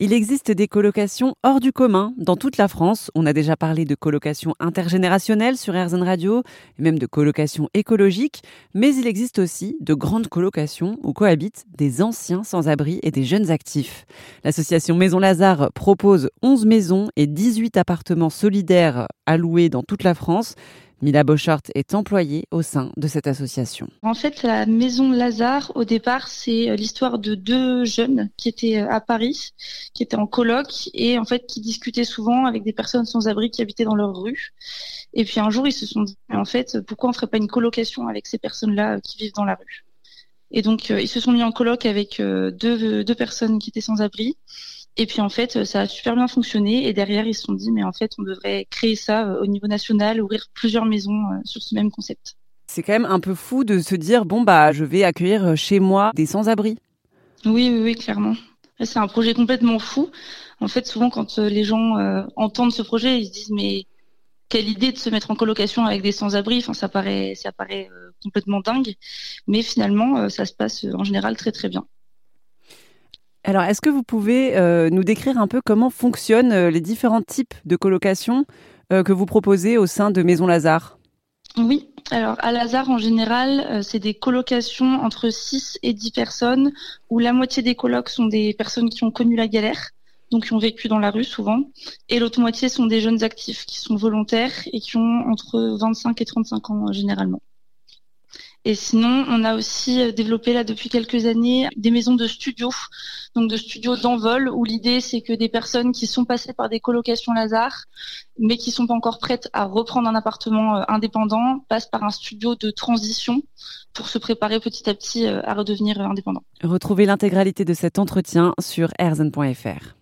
Il existe des colocations hors du commun dans toute la France. On a déjà parlé de colocation intergénérationnelle sur RZN Radio, et même de colocation écologique, mais il existe aussi de grandes colocations où cohabitent des anciens sans-abri et des jeunes actifs. L'association Maison Lazare propose 11 maisons et 18 appartements solidaires alloués dans toute la France. Mila Bochart est employée au sein de cette association. En fait, la maison Lazare, au départ, c'est euh, l'histoire de deux jeunes qui étaient euh, à Paris, qui étaient en coloc et en fait qui discutaient souvent avec des personnes sans abri qui habitaient dans leur rue. Et puis un jour, ils se sont dit, en fait, pourquoi on ferait pas une colocation avec ces personnes-là euh, qui vivent dans la rue? Et donc, ils se sont mis en coloc avec deux, deux personnes qui étaient sans abri. Et puis en fait, ça a super bien fonctionné. Et derrière, ils se sont dit, mais en fait, on devrait créer ça euh, au niveau national, ouvrir plusieurs maisons euh, sur ce même concept. C'est quand même un peu fou de se dire, bon, bah, je vais accueillir euh, chez moi des sans-abri. Oui, oui, oui, clairement. C'est un projet complètement fou. En fait, souvent, quand les gens entendent ce projet, ils se disent, mais quelle idée de se mettre en colocation avec des sans-abri. Enfin, ça paraît, ça paraît complètement dingue. Mais finalement, ça se passe en général très, très bien. Alors, est-ce que vous pouvez euh, nous décrire un peu comment fonctionnent euh, les différents types de colocation euh, que vous proposez au sein de Maison Lazare? Oui, alors à Lazare en général, c'est des colocations entre 6 et 10 personnes où la moitié des colocs sont des personnes qui ont connu la galère, donc qui ont vécu dans la rue souvent, et l'autre moitié sont des jeunes actifs qui sont volontaires et qui ont entre 25 et 35 ans généralement. Et sinon, on a aussi euh, développé là depuis quelques années des maisons de studio, donc de studios d'envol, où l'idée c'est que des personnes qui sont passées par des colocations Lazare, mais qui sont pas encore prêtes à reprendre un appartement euh, indépendant, passent par un studio de transition pour se préparer petit à petit euh, à redevenir indépendant. Retrouvez l'intégralité de cet entretien sur erzen.fr.